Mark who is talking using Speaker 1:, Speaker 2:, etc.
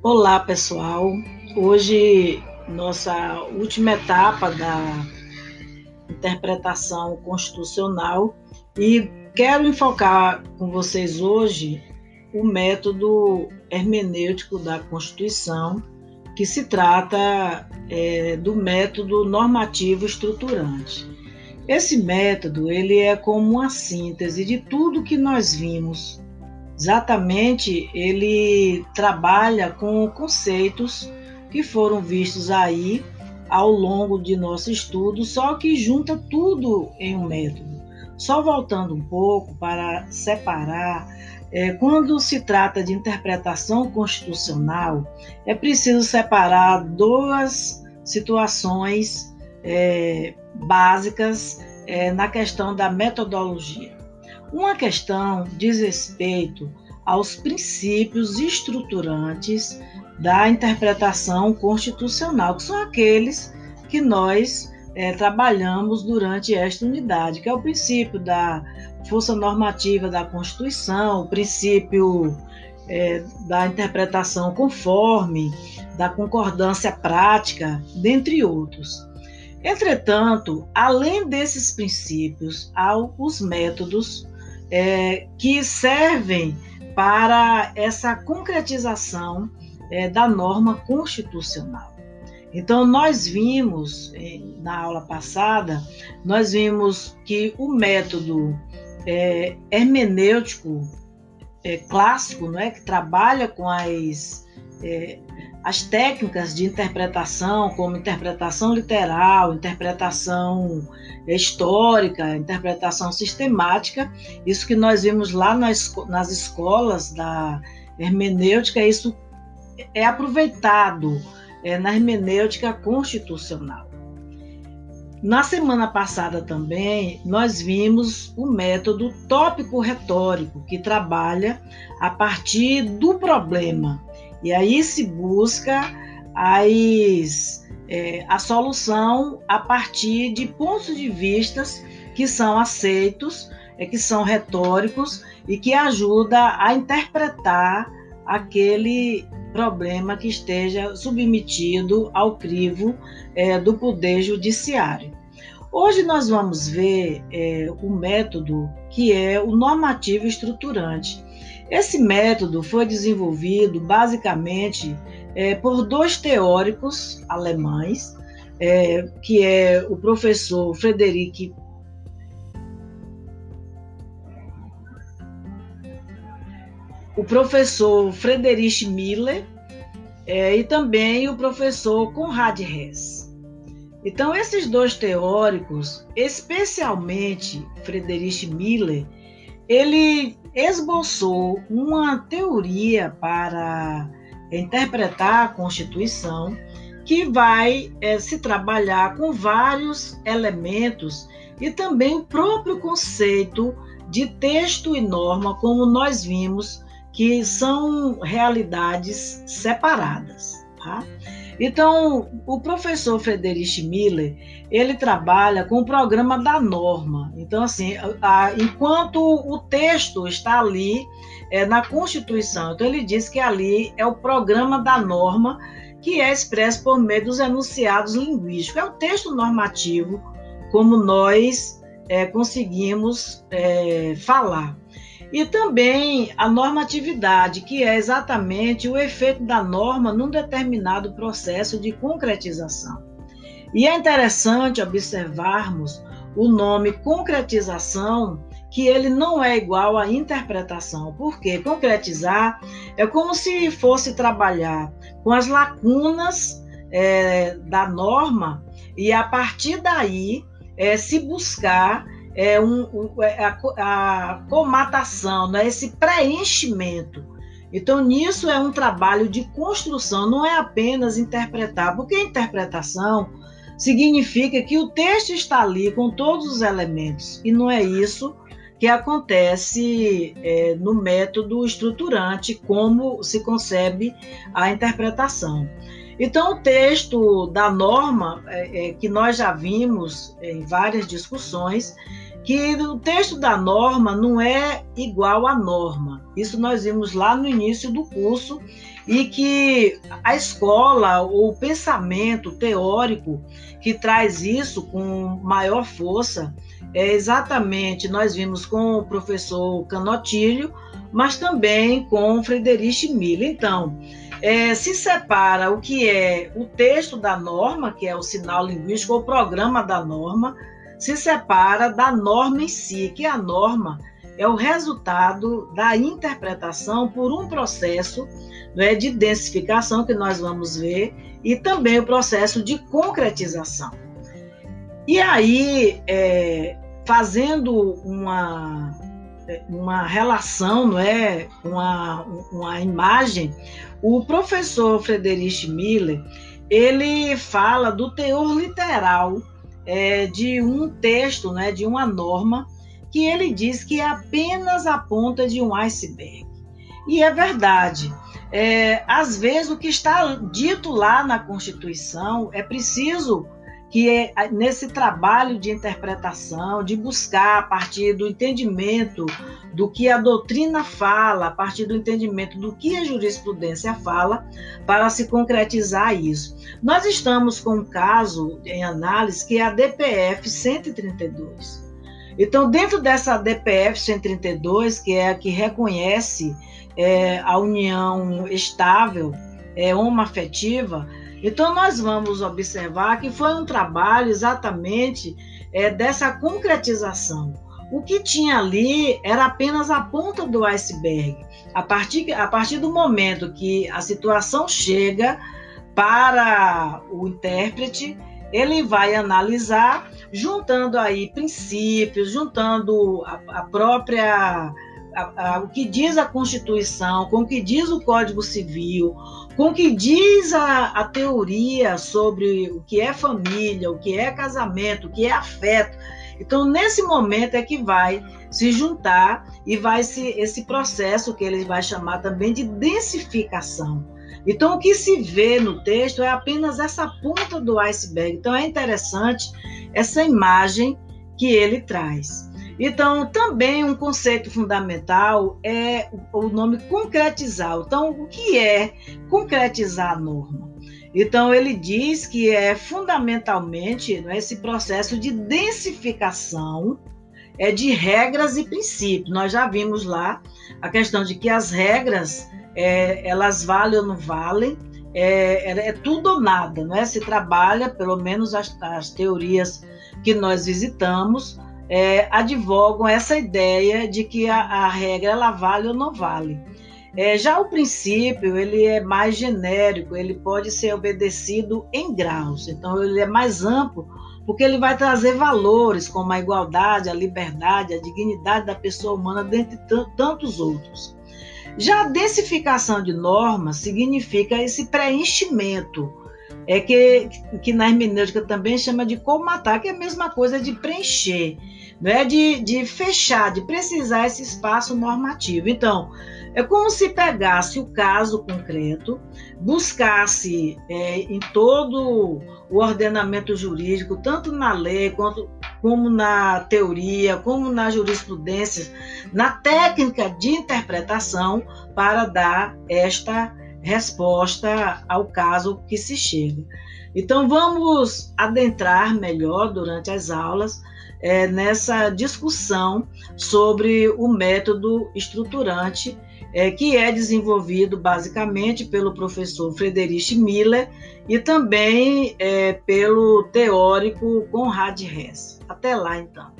Speaker 1: Olá, pessoal. Hoje, nossa última etapa da interpretação constitucional e quero enfocar com vocês hoje o método hermenêutico da Constituição, que se trata é, do método normativo estruturante. Esse método ele é como uma síntese de tudo que nós vimos Exatamente, ele trabalha com conceitos que foram vistos aí ao longo de nosso estudo, só que junta tudo em um método. Só voltando um pouco para separar, é, quando se trata de interpretação constitucional, é preciso separar duas situações é, básicas é, na questão da metodologia. Uma questão diz respeito aos princípios estruturantes da interpretação constitucional, que são aqueles que nós é, trabalhamos durante esta unidade, que é o princípio da força normativa da Constituição, o princípio é, da interpretação conforme, da concordância prática, dentre outros. Entretanto, além desses princípios, há os métodos é, que servem para essa concretização é, da norma constitucional. Então, nós vimos, é, na aula passada, nós vimos que o método é, hermenêutico é, clássico, não é, que trabalha com as é, as técnicas de interpretação, como interpretação literal, interpretação histórica, interpretação sistemática, isso que nós vimos lá nas, nas escolas da hermenêutica, isso é aproveitado é, na hermenêutica constitucional. Na semana passada também, nós vimos o método tópico-retórico, que trabalha a partir do problema e aí se busca as, é, a solução a partir de pontos de vistas que são aceitos, é, que são retóricos e que ajuda a interpretar aquele problema que esteja submetido ao crivo é, do poder judiciário. Hoje nós vamos ver é, o método que é o normativo estruturante. Esse método foi desenvolvido basicamente é, por dois teóricos alemães, é, que é o professor Frederic o professor Friedrich Miller é, e também o professor Conrad Hess. Então, esses dois teóricos, especialmente Friedrich Miller, ele esboçou uma teoria para interpretar a Constituição que vai é, se trabalhar com vários elementos e também o próprio conceito de texto e norma, como nós vimos, que são realidades separadas. Tá? Então, o professor Friedrich Miller, ele trabalha com o programa da norma. Então, assim, a, enquanto o texto está ali é, na Constituição, então ele diz que ali é o programa da norma que é expresso por meio dos enunciados linguísticos. É o texto normativo, como nós é, conseguimos é, falar. E também a normatividade, que é exatamente o efeito da norma num determinado processo de concretização. E é interessante observarmos o nome concretização, que ele não é igual à interpretação, porque concretizar é como se fosse trabalhar com as lacunas é, da norma e a partir daí é, se buscar é, um, é, a, a comatação, né? esse preenchimento. Então, nisso é um trabalho de construção, não é apenas interpretar, porque interpretação significa que o texto está ali com todos os elementos, e não é isso que acontece é, no método estruturante, como se concebe a interpretação. Então, o texto da norma, é, é, que nós já vimos em várias discussões, que o texto da norma não é igual à norma. Isso nós vimos lá no início do curso e que a escola, o pensamento teórico que traz isso com maior força é exatamente nós vimos com o professor Canotilho, mas também com Friedrich Miller. Então, é, se separa o que é o texto da norma, que é o sinal linguístico, o programa da norma, se separa da norma em si, que a norma é o resultado da interpretação por um processo né, de densificação, que nós vamos ver, e também o processo de concretização. E aí, é, fazendo uma, uma relação, não é? uma, uma imagem, o professor Friedrich Miller, ele fala do teor literal é, de um texto, né, de uma norma, que ele diz que é apenas a ponta de um iceberg. E é verdade. É, às vezes, o que está dito lá na Constituição é preciso que é nesse trabalho de interpretação, de buscar a partir do entendimento do que a doutrina fala, a partir do entendimento do que a jurisprudência fala, para se concretizar isso. Nós estamos com um caso em análise que é a DPF 132. Então, dentro dessa DPF 132, que é a que reconhece é, a união estável, é, homoafetiva, então, nós vamos observar que foi um trabalho exatamente é, dessa concretização. O que tinha ali era apenas a ponta do iceberg. A partir, a partir do momento que a situação chega para o intérprete, ele vai analisar, juntando aí princípios, juntando a, a própria a, a, o que diz a Constituição, com o que diz o Código Civil, com o que diz a, a teoria sobre o que é família, o que é casamento, o que é afeto. Então, nesse momento é que vai se juntar e vai se esse processo que eles vai chamar também de densificação. Então, o que se vê no texto é apenas essa ponta do iceberg. Então, é interessante essa imagem que ele traz. Então, também um conceito fundamental é o nome concretizar. Então, o que é concretizar a norma? Então, ele diz que é fundamentalmente né, esse processo de densificação é de regras e princípios. Nós já vimos lá a questão de que as regras é, elas valem ou não valem, é, é, é, tudo ou nada, não é? Se trabalha, pelo menos as, as teorias que nós visitamos, é, advogam essa ideia de que a, a, regra ela vale ou não vale. É, já o princípio ele é mais genérico, ele pode ser obedecido em graus, então ele é mais amplo porque ele vai trazer valores como a igualdade, a liberdade, a dignidade da pessoa humana, dentre tantos outros. Já a densificação de normas significa esse preenchimento, é que, que na hermenêutica também chama de comatar, que é a mesma coisa de preencher né, de, de fechar, de precisar esse espaço normativo. Então, é como se pegasse o caso concreto, buscasse é, em todo o ordenamento jurídico, tanto na lei quanto como na teoria, como na jurisprudência, na técnica de interpretação, para dar esta resposta ao caso que se chega. Então, vamos adentrar melhor durante as aulas é, nessa discussão sobre o método estruturante, é, que é desenvolvido basicamente pelo professor Friedrich Miller e também é, pelo teórico Conrad Hess. Até lá, então.